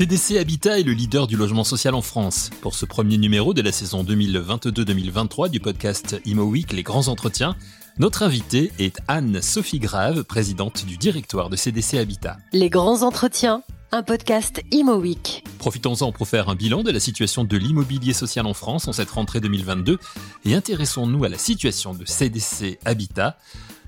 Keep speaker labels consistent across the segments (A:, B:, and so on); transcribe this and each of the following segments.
A: CDC Habitat est le leader du logement social en France. Pour ce premier numéro de la saison 2022-2023 du podcast Imo Week Les Grands Entretiens, notre invitée est Anne-Sophie Grave, présidente du directoire de CDC Habitat.
B: Les Grands Entretiens, un podcast Imo Week.
A: Profitons-en pour faire un bilan de la situation de l'immobilier social en France en cette rentrée 2022 et intéressons-nous à la situation de CDC Habitat.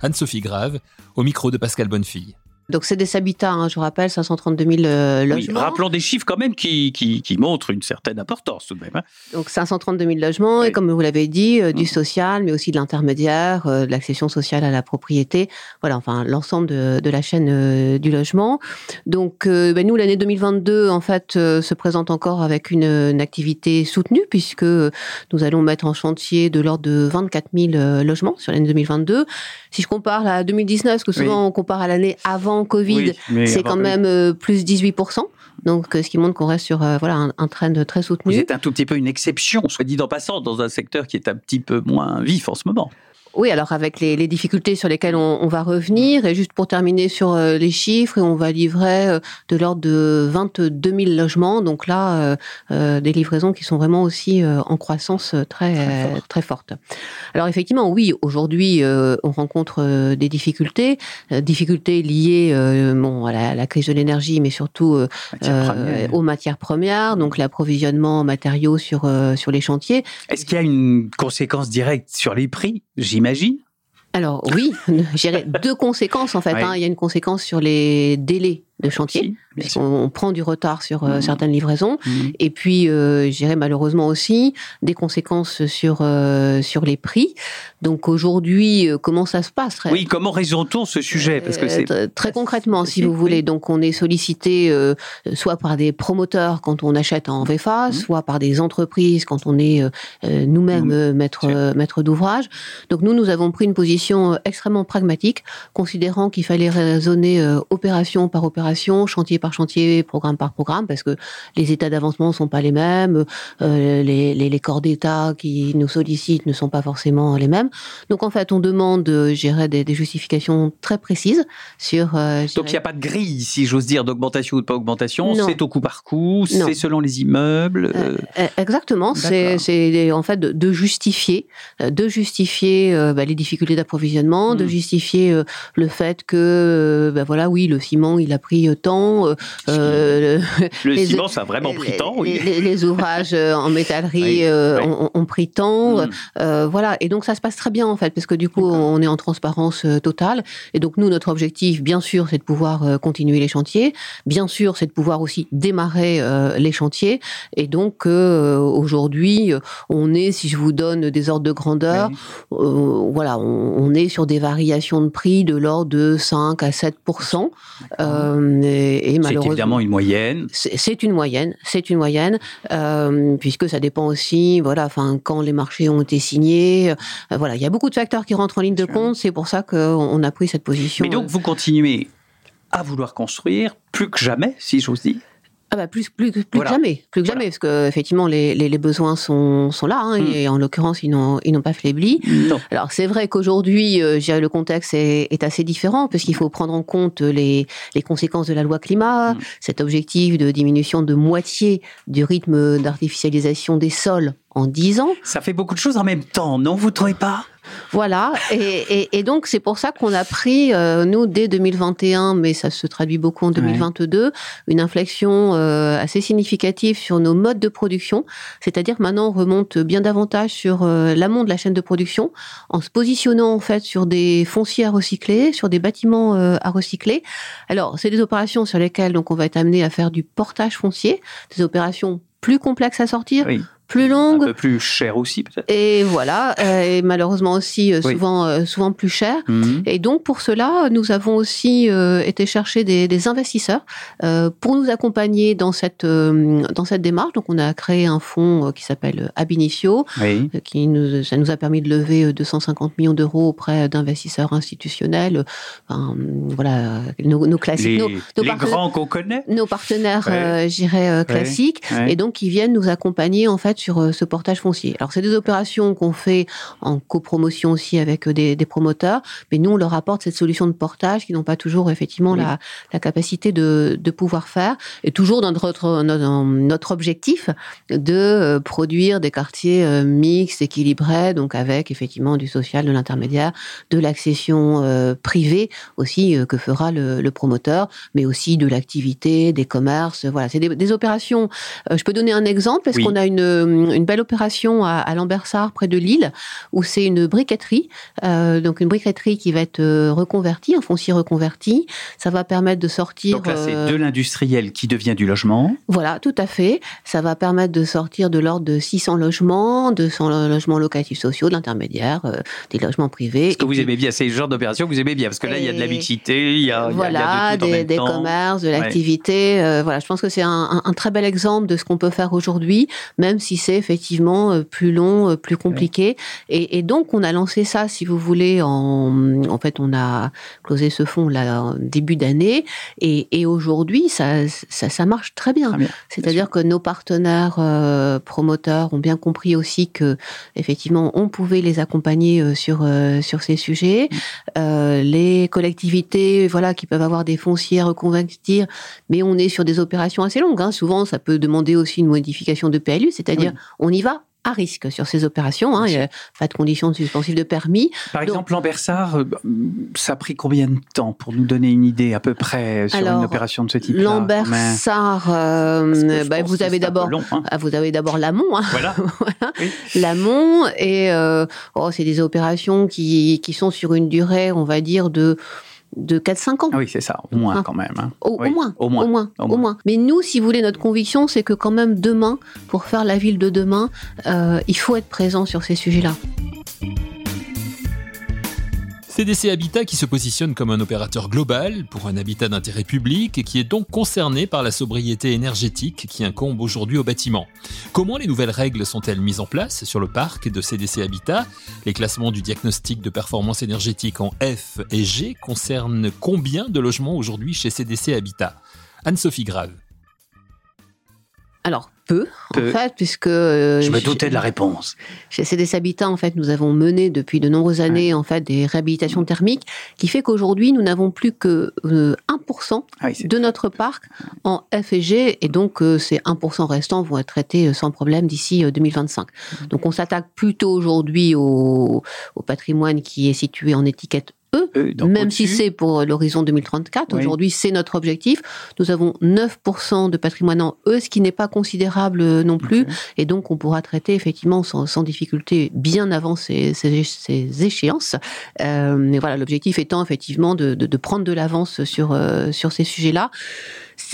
A: Anne-Sophie Grave, au micro de Pascal Bonnefille.
C: Donc c'est des habitats, hein, je vous rappelle, 532 000 euh, logements.
D: Oui, rappelons des chiffres quand même qui, qui, qui montrent une certaine importance tout de même. Hein.
C: Donc 532 000 logements oui. et comme vous l'avez dit, euh, du mmh. social, mais aussi de l'intermédiaire, euh, de l'accession sociale à la propriété. Voilà, enfin l'ensemble de, de, la chaîne du logement. Donc ben, nous, l'année 2022, en fait, se présente encore avec une, une, activité soutenue puisque nous allons mettre en chantier de l'ordre de 24 000 logements sur l'année 2022. Si je compare à 2019, parce que souvent oui. on compare à l'année avant Covid, oui, c'est quand même euh, plus 18%. Donc, euh, ce qui montre qu'on reste sur euh, voilà, un, un, trend très soutenu.
D: Vous êtes un tout petit peu une exception, soit dit en passant, dans un secteur qui est un petit peu moins vif en ce moment.
C: Oui, alors avec les, les, difficultés sur lesquelles on, on, va revenir, et juste pour terminer sur euh, les chiffres, on va livrer euh, de l'ordre de 22 000 logements, donc là, euh, des livraisons qui sont vraiment aussi en croissance très, très, fort. très, forte. Alors effectivement, oui, aujourd'hui, on rencontre des difficultés, difficultés liées bon, à la, à, la, crise de l'énergie, mais surtout matières aux matières premières, donc l'approvisionnement en matériaux sur, sur les chantiers.
D: Est-ce qu'il y a une conséquence directe sur les prix? J'imagine.
C: Alors oui, deux conséquences en fait. Hein. Il y a une conséquence sur les délais de chantier. Si, on, on, prend du retard sur euh, mmh. certaines livraisons. Mmh. Et puis, euh, j'irai malheureusement aussi des conséquences sur, euh, sur les prix. Donc aujourd'hui, euh, comment ça se passe
D: Oui, comment résout-on ce sujet? Parce que c'est
C: très concrètement, si vous voulez. Donc on est sollicité euh, soit par des promoteurs quand on achète en VFA, mmh. soit par des entreprises quand on est nous-mêmes maître, maître d'ouvrage. Donc nous, nous avons pris une position extrêmement pragmatique, considérant qu'il fallait raisonner opération par opération chantier par chantier, programme par programme, parce que les états d'avancement ne sont pas les mêmes, euh, les, les, les, corps d'État qui nous sollicitent ne sont pas forcément les mêmes. Donc en fait, on demande, gérer des, des, justifications très précises sur. Euh,
D: Donc il n'y a pas de grille, si j'ose dire, d'augmentation ou de pas augmentation. C'est au coup par coup, c'est selon les immeubles.
C: Euh, exactement. C'est en fait de, de, justifier, de justifier bah, les difficultés d'approvisionnement, mmh. de justifier le fait que, bah, voilà, oui, le ciment, il a pris temps.
D: Euh, le les, ciment, ça a vraiment pris temps, oui.
C: Les, les ouvrages en métallerie oui, euh, oui. Ont, ont, pris temps. Mm. Euh, voilà. Et donc, ça se passe très bien, en fait, parce que du coup, on est en transparence totale. Et donc, nous, notre objectif, bien sûr, c'est de pouvoir continuer les chantiers. Bien sûr, c'est de pouvoir aussi démarrer les chantiers. Et donc, aujourd'hui, on est, si je vous donne des ordres de grandeur, voilà, on, on, est sur des variations de prix de l'ordre de 5 à 7
D: euh, et, et malheureusement, c'est évidemment une moyenne.
C: C'est une moyenne, c'est une moyenne, euh, puisque ça dépend aussi, voilà, enfin, quand les marchés ont été signés, euh, voilà, il y a beaucoup de facteurs qui rentrent en ligne de compte. C'est pour ça qu'on a pris cette position.
D: Mais donc, vous continuez à vouloir construire plus que jamais, si j'ose dire?
C: Ah bah plus plus plus voilà. que jamais, plus que voilà. jamais, parce que effectivement les, les, les besoins sont, sont là hein, mmh. et en l'occurrence ils n'ont ils n'ont pas faibli.
D: Non.
C: Alors c'est vrai qu'aujourd'hui, euh, le contexte est, est, assez différent parce qu'il faut prendre en compte les, les conséquences de la loi climat, mmh. cet objectif de diminution de moitié du rythme d'artificialisation des sols en 10 ans.
D: Ça fait beaucoup de choses en même temps, non Vous trouvez pas?
C: Voilà, et, et, et, donc c'est pour ça qu'on a pris, euh, nous, dès 2021, mais ça se traduit beaucoup en 2022, ouais. une inflexion euh, assez significative sur nos modes de production. C'est-à-dire maintenant, on remonte bien davantage sur euh, l'amont de la chaîne de production, en se positionnant en fait sur des fonciers à recycler, sur des bâtiments à recycler. Alors, c'est des opérations sur lesquelles donc on va être amené à faire du portage foncier, des opérations plus complexes à sortir,
D: oui
C: plus longue.
D: Un peu plus cher aussi, peut-être.
C: Et voilà, euh, et malheureusement aussi euh, oui. souvent, euh, souvent plus cher. Mmh. Et donc, pour cela, nous avons aussi euh, été chercher des, des investisseurs euh, pour nous accompagner dans cette, euh, dans cette démarche. Donc, on a créé un fonds qui s'appelle Abinitio,
D: oui.
C: qui nous, ça nous a permis de lever 250 millions d'euros auprès d'investisseurs institutionnels. Enfin, voilà, nos, nos classiques.
D: Les,
C: nos,
D: nos les grands qu'on connaît
C: Nos partenaires, ouais. j'irais, classiques. Ouais. Et donc, qui viennent nous accompagner, en fait, sur ce portage foncier. Alors, c'est des opérations qu'on fait en copromotion aussi avec des, promoteurs, mais nous, on leur apporte cette solution de portage qui n'ont pas toujours effectivement la, capacité de, pouvoir faire, et toujours dans notre, notre, objectif de produire des quartiers mixtes, équilibrés, donc avec effectivement du social, de l'intermédiaire, de l'accession privée aussi que fera le, promoteur, mais aussi de l'activité, des commerces. Voilà, c'est des, opérations. je peux donner un exemple? Est-ce qu'on a une, une, belle opération à, à Lambersart, près de Lille, où c'est une briqueterie, euh, donc une briqueterie qui va être euh, reconvertie, un foncier reconverti. Ça va permettre de sortir.
D: Donc là, c'est euh, de l'industriel qui devient du logement.
C: Voilà, tout à fait. Ça va permettre de sortir de l'ordre de 600 logements, 200 logements locatifs sociaux, de l'intermédiaire, des logements privés.
D: Ce que vous aimez bien, c'est le genre d'opération que vous aimez bien, parce que là, il y a de la mixité, il y a,
C: voilà, des, des commerces, de l'activité. voilà, je pense que c'est un, un, très bel exemple de ce qu'on peut faire aujourd'hui, même si c'est effectivement plus long, plus compliqué. Et, et, donc, on a lancé ça, si vous voulez, en, en fait, on a closé ce fonds là en début d'année. Et, et aujourd'hui, ça, ça, ça, marche très bien. C'est-à-dire que nos partenaires euh, promoteurs ont bien compris aussi que, effectivement, on pouvait les accompagner euh, sur, euh, sur ces sujets. Mm. les collectivités, voilà, qui peuvent avoir des fonciers à reconvertir, mais on est sur des opérations assez longues. Hein. Souvent, ça peut demander aussi une modification de PLU, c'est-à-dire on y va à risque sur ces opérations. Hein, il n'y a pas de conditions suspensives de permis.
D: Par exemple, Lambersart, euh, ça a pris combien de temps pour nous donner une idée à peu près sur une opération de ce type-là
C: Lambersart, euh, bah, vous, avez d'abord, hein. ah, vous avez d'abord l'amont. Hein. Voilà. L'amont, et euh, oh, c'est des opérations qui, qui sont sur une durée, on va dire, de de 4-5 ans.
D: Ah oui, c'est ça, au moins quand même. Hein.
C: Au, moins, au, moins, au, moins, Mais nous, si vous voulez, notre conviction, c'est que quand même demain, pour faire la ville de demain, euh, il faut être présent sur ces sujets-là.
A: CDC Habitat qui se positionne comme un opérateur global pour un habitat d'intérêt public et qui est donc concerné par la sobriété énergétique qui incombe aujourd'hui au bâtiment. Comment les nouvelles règles sont-elles mises en place sur le parc de CDC Habitat? Les classements du diagnostic de performance énergétique en F et G concernent combien de logements aujourd'hui chez CDC Habitat? Anne-Sophie Grave.
C: Alors, peu, en fait, puisque... Euh,
D: je me doutais de la réponse.
C: Chez CDC Habitat, en fait, nous avons mené depuis de nombreuses années, en fait, des réhabilitations thermiques, qui fait qu'aujourd'hui, nous n'avons plus que 1% euh, ah de notre parc en F et G, et donc euh, ces 1% restants vont être traités sans problème d'ici 2025. Donc on s'attaque plutôt aujourd'hui au, au patrimoine qui est situé en étiquette Même si c'est pour l'horizon 2034. Aujourd'hui, c'est notre objectif. Nous avons 9% de patrimoine en E, ce qui n'est pas considérable euh, non plus. Et donc, on pourra traiter effectivement sans, difficulté bien avant ces, échéances. Euh, mais voilà, l'objectif étant effectivement de, prendre de l'avance sur, euh, sur ces sujets-là.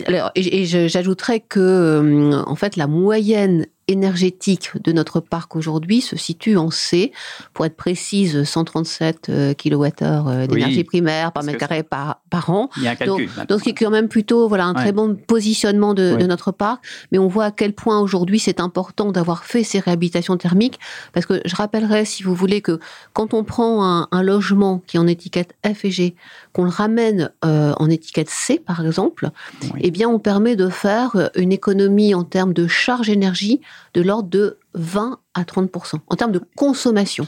C: Alors, et, j'ajouterais que, en fait, la moyenne énergétique de notre parc aujourd'hui se situe en C, pour être précise, 137 kWh d'énergie primaire par mètre carré par, par an.
D: Il y a un calcul.
C: Donc, donc, quand même plutôt voilà, un très bon positionnement de, de, notre parc. Mais on voit à quel point aujourd'hui c'est important d'avoir fait ces réhabilitations thermiques, parce que je rappellerai, si vous voulez, que quand on prend un, un logement qui est en étiquette F et G, qu'on le ramène euh, en étiquette C, par exemple, eh bien, on permet de faire une économie en termes de charge énergie de l'ordre de 20 à 30% en termes de consommation.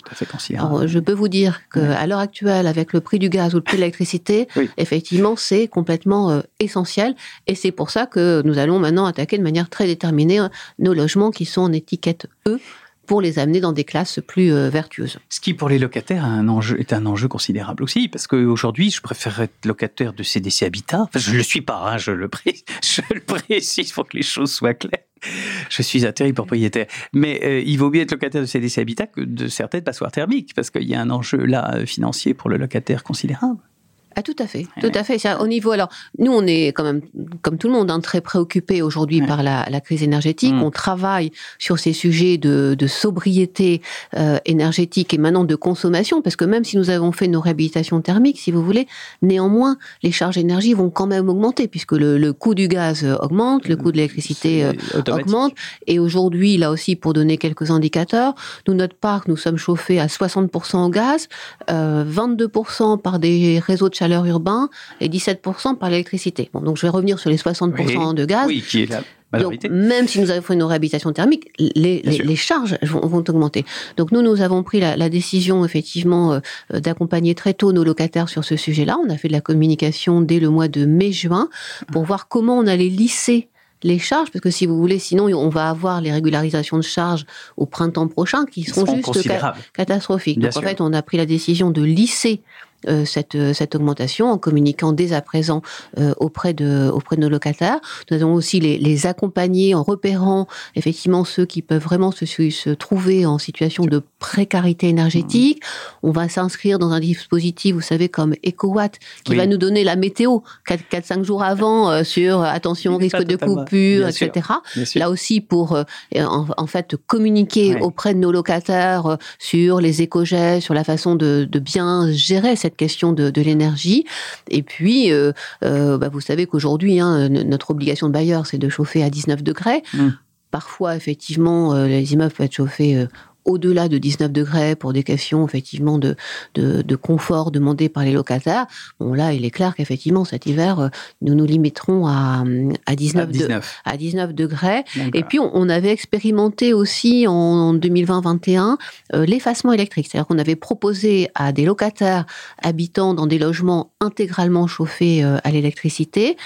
C: Alors, je peux vous dire qu'à l'heure actuelle, avec le prix du gaz ou le prix de l'électricité, effectivement, c'est complètement euh, essentiel. Et c'est pour ça que nous allons maintenant attaquer de manière très déterminée euh, nos logements qui sont en étiquette E pour les amener dans des classes plus euh, vertueuses.
D: Ce qui, pour les locataires, un enjeu, est un enjeu considérable aussi, parce qu'aujourd'hui, je préfère être locataire de CDC Habitat. Enfin, je ne le suis pas, hein, je, le précise, je le précise pour que les choses soient claires. Je suis un terrible propriétaire. Mais euh, il vaut mieux être locataire de CDC Habitat que de certaines passoires thermiques, parce qu'il y a un enjeu là euh, financier pour le locataire considérable.
C: Ah, tout à fait, tout à fait. au niveau, alors, nous, on est quand même, comme tout le monde, hein, très préoccupés aujourd'hui par la, crise énergétique. Mm. On travaille sur ces sujets de, sobriété euh, énergétique et maintenant de consommation, parce que même si nous avons fait nos réhabilitations thermiques, si vous voulez, néanmoins, les charges d'énergie vont quand même augmenter, puisque le, coût du gaz augmente, le coût de l'électricité euh, augmente. Et aujourd'hui, là aussi, pour donner quelques indicateurs, nous, notre parc, nous sommes chauffés à 60% au gaz, 22% euh, par des réseaux de chaleur urbain et 17% par l'électricité. Bon, donc je vais revenir sur les 60% de gaz.
D: Oui, qui est la majorité.
C: Donc, même si nous avons fait une réhabilitation thermique, les, les, les charges vont, vont, augmenter. Donc nous, nous avons pris la, la décision effectivement euh, d'accompagner très tôt nos locataires sur ce sujet-là. On a fait de la communication dès le mois de mai-juin pour voir comment on allait lisser les charges, parce que si vous voulez, sinon on va avoir les régularisations de charges au printemps prochain qui seront, seront juste ca catastrophiques.
D: Bien
C: Donc
D: sûr.
C: en fait, on a pris la décision de lisser euh, cette, cette augmentation en communiquant dès à présent euh, auprès, de, auprès de nos locataires. Nous allons aussi les, les accompagner en repérant effectivement ceux qui peuvent vraiment se, se trouver en situation de précarité énergétique. Mmh. On va s'inscrire dans un dispositif, vous savez, comme EcoWatt, qui oui. va nous donner la météo 4-5 jours avant euh, sur attention, risque de coupure,
D: Bien
C: etc. Là aussi pour euh, en, en, fait communiquer ouais. auprès de nos locataires euh, sur les éco-gestes, sur la façon de, de bien gérer cette question de, de l'énergie. Et puis, euh, euh, bah, vous savez qu'aujourd'hui, hein, notre obligation de bailleur, c'est de chauffer à 19 degrés. Mmh. Parfois, effectivement, euh, les immeubles peuvent être chauffés au-delà de 19 degrés pour des questions effectivement de, de, de, confort demandées par les locataires. Bon là, il est clair qu'effectivement cet hiver, nous nous limiterons à, à, 19,
D: à 19.
C: De, à 19 degrés. Et puis on, on, avait expérimenté aussi en 2020-21 euh, l'effacement électrique, c'est-à-dire qu'on avait proposé à des locataires habitant dans des logements intégralement chauffés euh, à l'électricité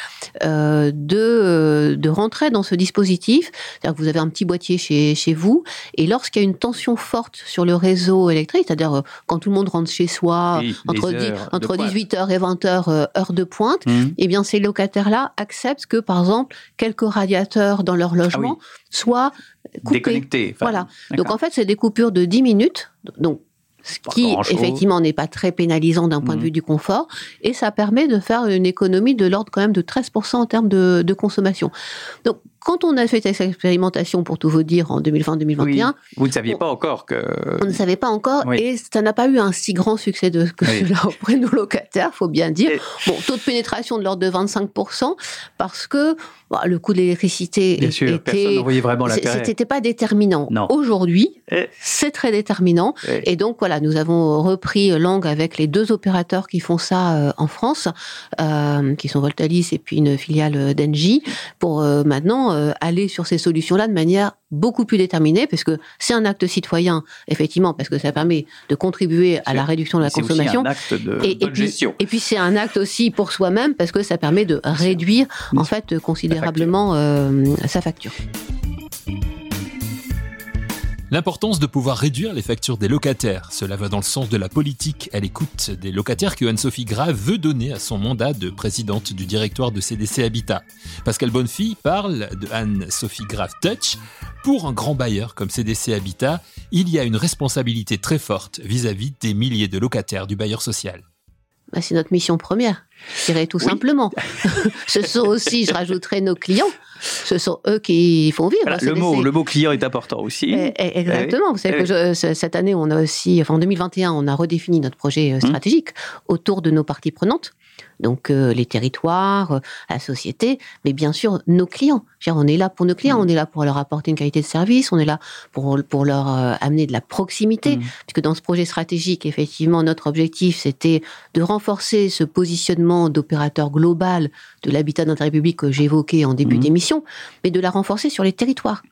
C: euh, de, de rentrer dans ce dispositif. C'est-à-dire que vous avez un petit boîtier chez, chez vous et lorsqu'il y a une tension forte sur le réseau électrique, c'est-à-dire quand tout le monde rentre chez soi
D: oui,
C: entre, entre 18h et 20h, euh, heure de pointe, mmh. eh bien ces locataires-là acceptent que, par exemple, quelques radiateurs dans leur logement ah oui. soient coupés.
D: Déconnectés.
C: Enfin, voilà. Donc en fait, c'est des coupures de 10 minutes. Donc ce qui effectivement n'est pas très pénalisant d'un point mmh. de vue du confort, et ça permet de faire une économie de l'ordre quand même de 13% en termes de, de, consommation. Donc quand on a fait cette expérimentation, pour tout vous dire, en 2020-2021,
D: oui, vous ne saviez on, pas encore que...
C: On ne savait pas encore, oui. et ça n'a pas eu un si grand succès de, que oui. cela auprès de nos locataires, faut bien dire. Bon, taux de pénétration de l'ordre de 25%, parce que bah, le coût de l'électricité
D: était... Personne voyait vraiment l'intérêt.
C: C'était pas déterminant. Aujourd'hui, c'est très déterminant,
D: Et...
C: et donc voilà, nous avons repris langue avec les deux opérateurs qui font ça euh, en France, euh, qui sont Voltalis et puis une filiale d'Engie, pour euh, maintenant euh, aller sur ces solutions-là de manière beaucoup plus déterminée, parce que c'est un acte citoyen, effectivement, parce que ça permet de contribuer à la réduction de la consommation.
D: Aussi un acte de
C: et, et, puis, et puis c'est un acte aussi pour soi-même, parce que ça permet de réduire, en fait, considérablement euh, sa facture.
A: L'importance de pouvoir réduire les factures des locataires. Cela va dans le sens de la politique à l'écoute des locataires que Anne-Sophie Grave veut donner à son mandat de présidente du directoire de CDC Habitat. Pascal Bonnefille parle de Anne-Sophie Grave Touch. Pour un grand bailleur comme CDC Habitat, il y a une responsabilité très forte vis-à-vis -vis des milliers de locataires du bailleur social.
C: Bah, c'est notre mission première, je dirais tout oui. simplement. Ce sont aussi, je rajouterai, nos clients. Ce sont eux qui font vivre.
D: Voilà, le, mot, le mot client est important aussi.
C: Et, et, exactement. Vous savez eh que je, cette année, on a aussi, enfin en 2021, on a redéfini notre projet stratégique mmh. autour de nos parties prenantes donc euh, les territoires, euh, la société, mais bien sûr nos clients. On est là pour nos clients, mmh. on est là pour leur apporter une qualité de service, on est là pour, pour leur euh, amener de la proximité, mmh. puisque dans ce projet stratégique, effectivement, notre objectif, c'était de renforcer ce positionnement d'opérateur global de l'habitat d'intérêt public que j'évoquais en début mmh. d'émission, mais de la renforcer sur les territoires.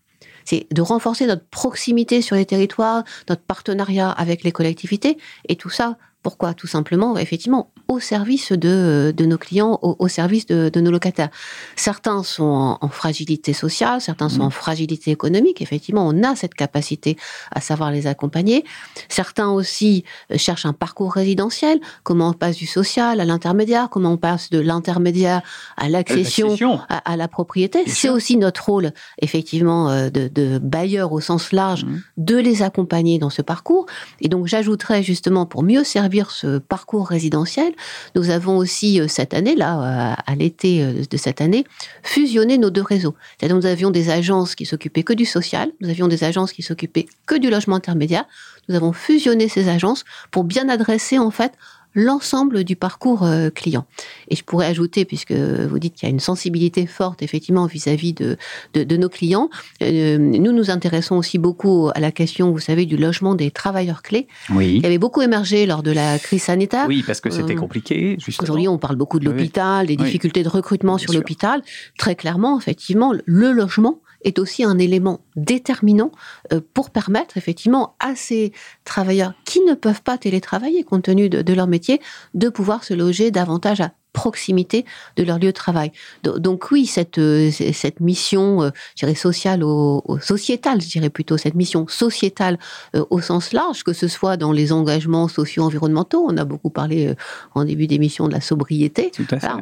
C: C'est de renforcer notre proximité sur les territoires, notre partenariat avec les collectivités, et tout ça, pourquoi? Tout simplement, effectivement, au service de, de nos clients, au, au service de, de, nos locataires. Certains sont en, en fragilité sociale, certains sont mmh. en fragilité économique. Effectivement, on a cette capacité à savoir les accompagner. Certains aussi cherchent un parcours résidentiel. Comment on passe du social à l'intermédiaire Comment on passe de l'intermédiaire à l'accession à, à, la propriété C'est aussi notre rôle, effectivement, euh, de, de, bailleur au sens large, mmh. de les accompagner dans ce parcours. Et donc, j'ajouterais justement, pour mieux servir ce parcours résidentiel, nous avons aussi cette année, là, à l'été de cette année, fusionné nos deux réseaux. C'est-à-dire nous avions des agences qui s'occupaient que du social, nous avions des agences qui s'occupaient que du logement intermédiaire. Nous avons fusionné ces agences pour bien adresser en fait l'ensemble du parcours euh, client. Et je pourrais ajouter, puisque vous dites qu'il y a une sensibilité forte effectivement vis-à-vis de, de, nos clients, euh, nous nous intéressons aussi beaucoup à la question, vous savez, du logement des travailleurs clés.
D: Oui.
C: Il avait beaucoup émergé lors de la crise sanitaire.
D: Oui, parce que c'était euh, compliqué.
C: Aujourd'hui, on parle beaucoup de l'hôpital, des difficultés de recrutement sur l'hôpital. Très clairement, effectivement, le logement est aussi un élément déterminant euh, pour permettre effectivement à ces travailleurs qui ne peuvent pas télétravailler compte tenu de, leur métier de pouvoir se loger davantage à proximité de leur lieu de travail. Donc oui, cette, euh, cette mission, euh, je dirais sociale, au, sociétale, je dirais plutôt cette mission sociétale euh, au sens large, que ce soit dans les engagements socio-environnementaux, on a beaucoup parlé en début d'émission de la sobriété,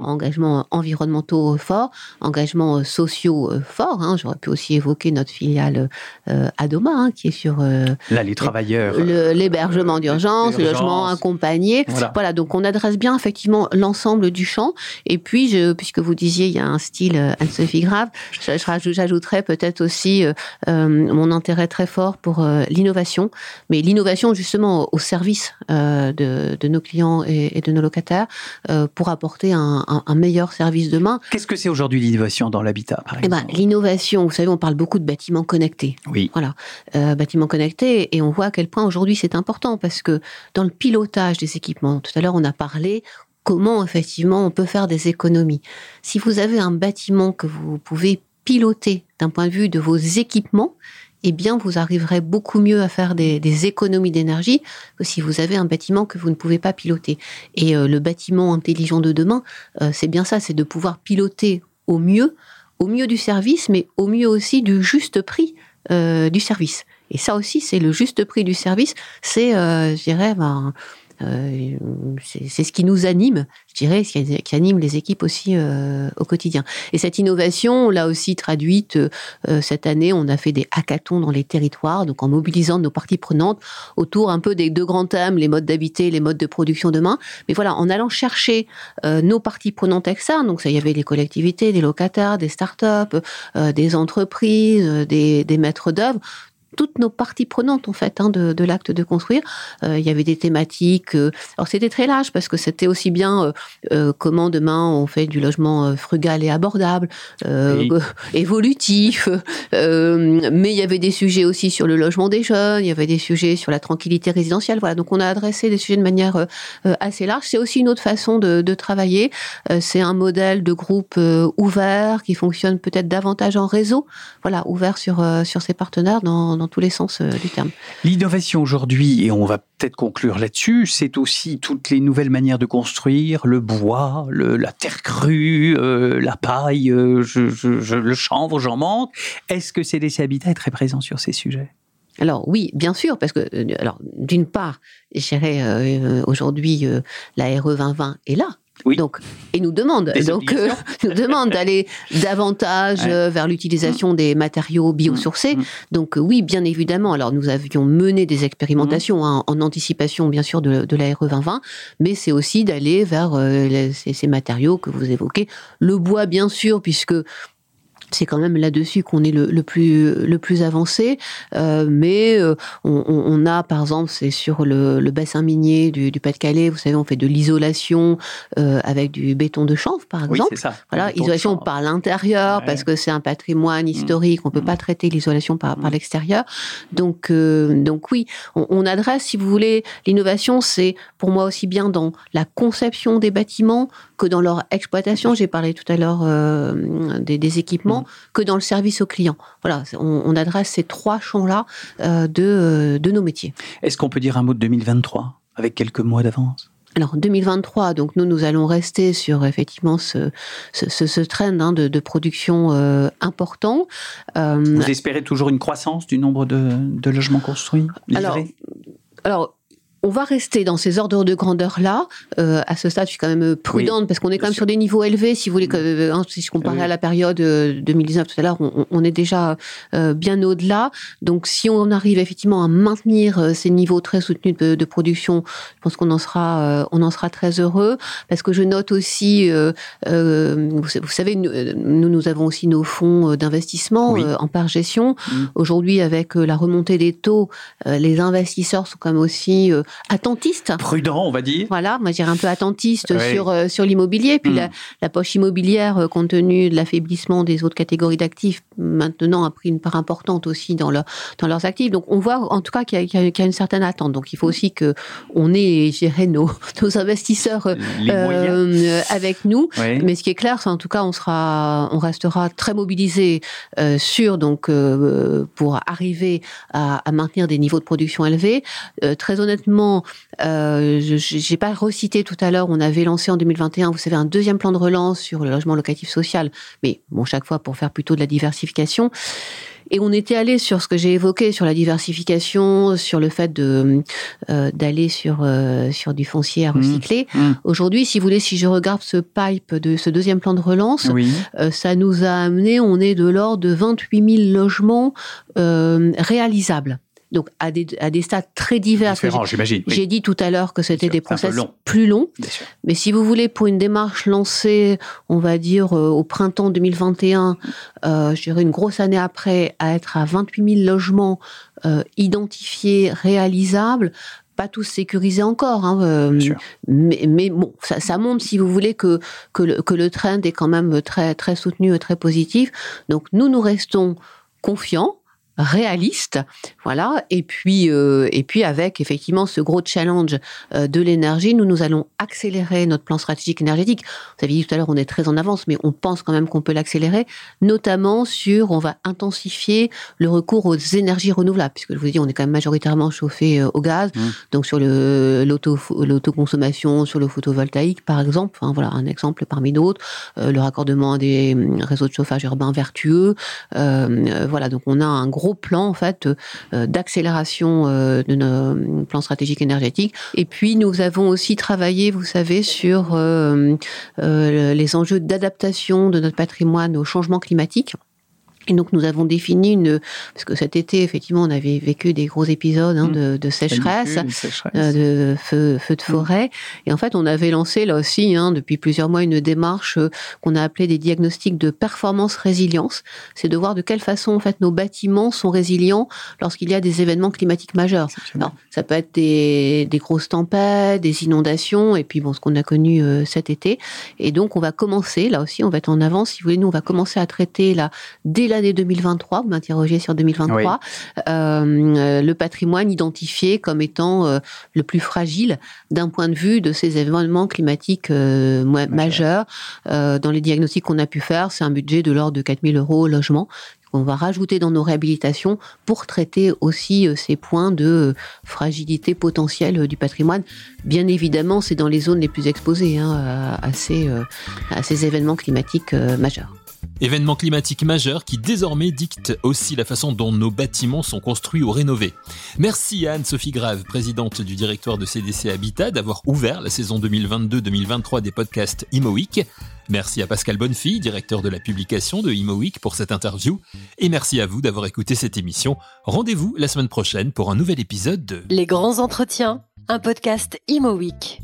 C: engagements environnementaux forts, engagements sociaux forts. Hein. J'aurais pu aussi évoquer notre filiale Adoma, hein, qui est sur
D: là les travailleurs,
C: l'hébergement d'urgence, le logement accompagné. Voilà. voilà, donc on adresse bien effectivement l'ensemble du du chant. Et puis, je, puisque vous disiez, il y a un style euh, Anne-Sophie Grave, j'ajouterais peut-être aussi euh, euh, mon intérêt très fort pour l'innovation, mais l'innovation justement au service de, nos clients et, de nos locataires pour apporter un, meilleur service demain.
D: Qu'est-ce que c'est aujourd'hui l'innovation dans l'habitat, par
C: eh ben, L'innovation, vous savez, on parle beaucoup de bâtiments connectés.
D: Oui.
C: Voilà, bâtiments connectés, et on voit à quel point aujourd'hui c'est important parce que dans le pilotage des équipements, tout à l'heure on a parlé comment effectivement on peut faire des économies. Si vous avez un bâtiment que vous pouvez piloter d'un point de vue de vos équipements, eh bien, vous arriverez beaucoup mieux à faire des, économies d'énergie que si vous avez un bâtiment que vous ne pouvez pas piloter. Et euh, le bâtiment intelligent de demain, euh, c'est bien ça, c'est de pouvoir piloter au mieux, au mieux du service, mais au mieux aussi du juste prix euh, du service. Et ça aussi, c'est le juste prix du service. C'est, je dirais, ben, euh, c'est ce qui nous anime, je dirais, ce qui, anime les équipes aussi euh, au quotidien. Et cette innovation, on l'a aussi traduite euh, cette année. On a fait des hackathons dans les territoires, donc en mobilisant nos parties prenantes autour un peu des deux grands thèmes, les modes d'habiter, les modes de production demain. Mais voilà, en allant chercher nos parties prenantes externes, donc ça, y avait les collectivités, des locataires, des start-up, des entreprises, des, des maîtres d'œuvre, toutes nos parties prenantes en fait hein, de, l'acte de construire. Euh, il y avait des thématiques. Euh, alors c'était très large parce que c'était aussi bien euh, comment demain on fait du logement frugal et abordable, évolutif. mais il y avait des sujets aussi sur le logement des jeunes. Il y avait des sujets sur la tranquillité résidentielle. Voilà. Donc on a adressé des sujets de manière assez large. C'est aussi une autre façon de, de travailler. C'est un modèle de groupe ouvert qui fonctionne peut-être davantage en réseau. Voilà, ouvert sur sur ses partenaires dans dans tous les sens euh, du terme.
D: L'innovation aujourd'hui, et on va peut-être conclure là-dessus, c'est aussi toutes les nouvelles manières de construire, le bois, la terre crue, euh, la paille, euh, le chanvre, j'en manque. Est-ce que CDC Habitat est très présent sur ces sujets?
C: Alors oui, bien sûr, parce que alors d'une part, je dirais aujourd'hui la RE 2020 est là, donc, et nous demande, donc, euh, nous demande d'aller davantage euh, vers l'utilisation des matériaux biosourcés. Mmh. Donc, euh, oui, bien évidemment. Alors, nous avions mené des expérimentations mmh. hein, en anticipation, bien sûr, de, de la RE 2020, mais c'est aussi d'aller vers ces, ces, matériaux que vous évoquez. Le bois, bien sûr, puisque c'est quand même là-dessus qu'on est le, plus le plus avancé. Euh, mais euh, on, a, par exemple, c'est sur le, bassin minier du, Pas-de-Calais. Vous savez, on fait de l'isolation euh, avec du béton de chanvre, par exemple.
D: Oui, ça.
C: Voilà, isolation par l'intérieur parce que c'est un patrimoine mmh. historique. On peut pas mmh. traiter l'isolation par, par mmh. l'extérieur. Donc, donc oui, on, on, adresse, si vous voulez, l'innovation, c'est pour moi aussi bien dans la conception des bâtiments que dans leur exploitation. J'ai parlé tout à l'heure des, des équipements que dans le service aux clients. Voilà, on, adresse ces trois champs-là euh, euh, de, nos métiers.
D: Est-ce qu'on peut dire un mot de 2023 avec quelques mois d'avance?
C: Alors 2023, donc nous nous allons rester sur effectivement ce ce, trend hein, de, production euh, important.
D: Vous espérez toujours une croissance du nombre de, logements construits
C: alors, alors on va rester dans ces ordres de grandeur-là. Euh, à ce stade, je suis quand même prudente parce qu'on est quand même sur des niveaux élevés. Si vous voulez, euh, hein, si je compare à la période 2019 euh, tout à l'heure, on, est déjà bien au-delà. Donc, si on arrive effectivement à maintenir ces niveaux très soutenus de, production, je pense qu'on en sera, on en sera très heureux. Parce que je note aussi, vous, savez, nous, nous avons aussi nos fonds d'investissement en part gestion. Mm. Aujourd'hui, avec la remontée des taux, les investisseurs sont quand même aussi attentiste.
D: Prudent, on va dire.
C: Voilà, moi je dirais un peu attentiste sur, sur l'immobilier. Puis la, la, poche immobilière, compte tenu de l'affaiblissement des autres catégories d'actifs, maintenant a pris une part importante aussi dans, leur, dans leurs actifs. Donc on voit en tout cas qu'il y, y, a une certaine attente. Donc il faut aussi que on ait, géré nos, nos investisseurs euh, avec nous. Mais ce qui est clair, c'est en tout cas on sera, on restera très mobilisé euh, sur donc euh, pour arriver à, à, maintenir des niveaux de production élevés. Euh, très honnêtement, euh, j'ai pas recité tout à l'heure, on avait lancé en 2021, vous savez, un deuxième plan de relance sur le logement locatif social, mais bon, chaque fois pour faire plutôt de la diversification. Et on était allé sur ce que j'ai évoqué, sur la diversification, sur le fait de euh, d'aller sur euh, sur du foncier à mmh. recycler. Mmh. Aujourd'hui, si vous voulez, si je regarde ce pipe de ce deuxième plan de relance, oui. euh, ça nous a amené, on est de l'ordre de 28 000 logements réalisables donc à des, à des stades très divers.
D: j'imagine.
C: J'ai dit tout à l'heure que c'était des process plus longs. Mais si vous voulez, pour une démarche lancée, on va dire euh, au printemps 2021, euh, je dirais une grosse année après, à être à 28 000 logements euh, identifiés, réalisables, pas tous sécurisés encore, hein, euh, mais, mais, bon, ça, ça, montre, si vous voulez, que, que, le, que le trend est quand même très, très soutenu et très positif. Donc nous, nous restons confiants réaliste, voilà. Et puis, euh, et puis avec effectivement ce gros challenge euh, de l'énergie, nous nous allons accélérer notre plan stratégique énergétique. Vous avez dit tout à l'heure, on est très en avance, mais on pense quand même qu'on peut l'accélérer, notamment sur, on va intensifier le recours aux énergies renouvelables, puisque je vous dis, on est quand même majoritairement chauffé euh, au gaz, mmh. donc sur le l'autoconsommation, sur le photovoltaïque, par exemple. Enfin, voilà, un exemple parmi d'autres. Le raccordement des réseaux de chauffage urbain vertueux. Voilà, donc on a un gros plan en fait euh, d'accélération euh, de nos plans stratégiques énergétiques. Et puis nous avons aussi travaillé, vous savez, sur euh, les enjeux d'adaptation de notre patrimoine au changement climatique. Et donc nous avons défini une, parce que cet été effectivement on avait vécu des gros épisodes hein, mmh. de, de, sécheresse, sécheresse. Euh, de feu, feu de mmh. forêt, et en fait on avait lancé là aussi hein, depuis plusieurs mois une démarche euh, qu'on a appelée des diagnostics de performance résilience. C'est de voir de quelle façon en fait nos bâtiments sont résilients lorsqu'il y a des événements climatiques majeurs. Alors, ça peut être des, des, grosses tempêtes, des inondations, et puis bon ce qu'on a connu euh, cet été. Et donc on va commencer là aussi, on va être en avance. Si vous voulez, nous on va commencer à traiter là dès la l'année 2023, vous m'interrogez sur 2023, oui. euh, le patrimoine identifié comme étant euh, le plus fragile d'un point de vue de ces événements climatiques euh, majeurs. Euh, dans les diagnostics qu'on a pu faire, c'est un budget de l'ordre de 4000 euros au logement on va rajouter dans nos réhabilitations pour traiter aussi euh, ces points de fragilité potentielle du patrimoine. Bien évidemment, c'est dans les zones les plus exposées hein, à, à, ces, à ces événements climatiques majeurs.
A: Événement climatique majeur qui désormais dicte aussi la façon dont nos bâtiments sont construits ou rénovés. Merci à Anne-Sophie Grave, présidente du directoire de CDC Habitat, d'avoir ouvert la saison 2022-2023 des podcasts Imo Week. Merci à Pascal Bonnefille, directeur de la publication de Imo Week, pour cette interview. Et merci à vous d'avoir écouté cette émission. Rendez-vous la semaine prochaine pour un nouvel épisode de
B: Les grands entretiens, un podcast Imo Week.